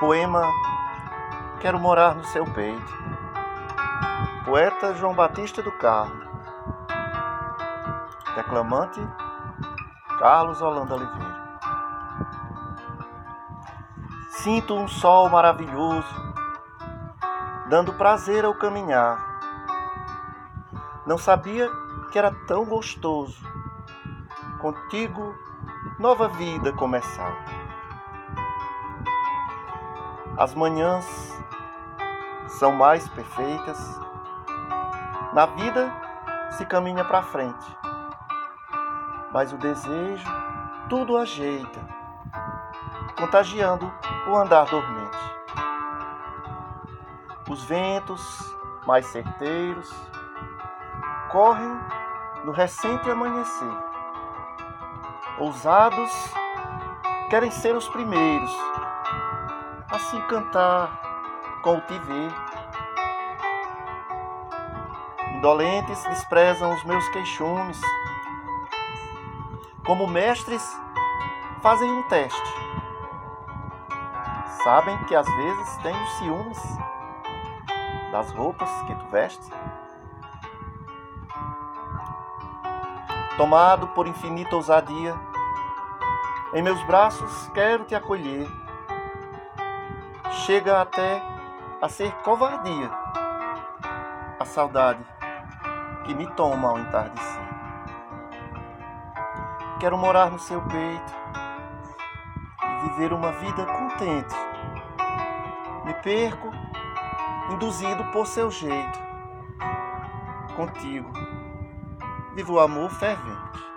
Poema Quero morar no seu peito. Poeta João Batista do Carmo. Declamante Carlos Holanda Oliveira. Sinto um sol maravilhoso, dando prazer ao caminhar. Não sabia que era tão gostoso. Contigo, nova vida começar. As manhãs são mais perfeitas. Na vida se caminha para frente, mas o desejo tudo ajeita, contagiando o andar dormente. Os ventos mais certeiros correm no recente amanhecer. Ousados querem ser os primeiros assim cantar com o te ver. Indolentes desprezam os meus queixumes. Como mestres, fazem um teste. Sabem que às vezes tenho ciúmes das roupas que tu veste. Tomado por infinita ousadia, em meus braços quero te acolher chega até a ser covardia a saudade que me toma ao entardecer. Quero morar no seu peito e viver uma vida contente. Me perco, induzido por seu jeito. Contigo, vivo o amor fervente.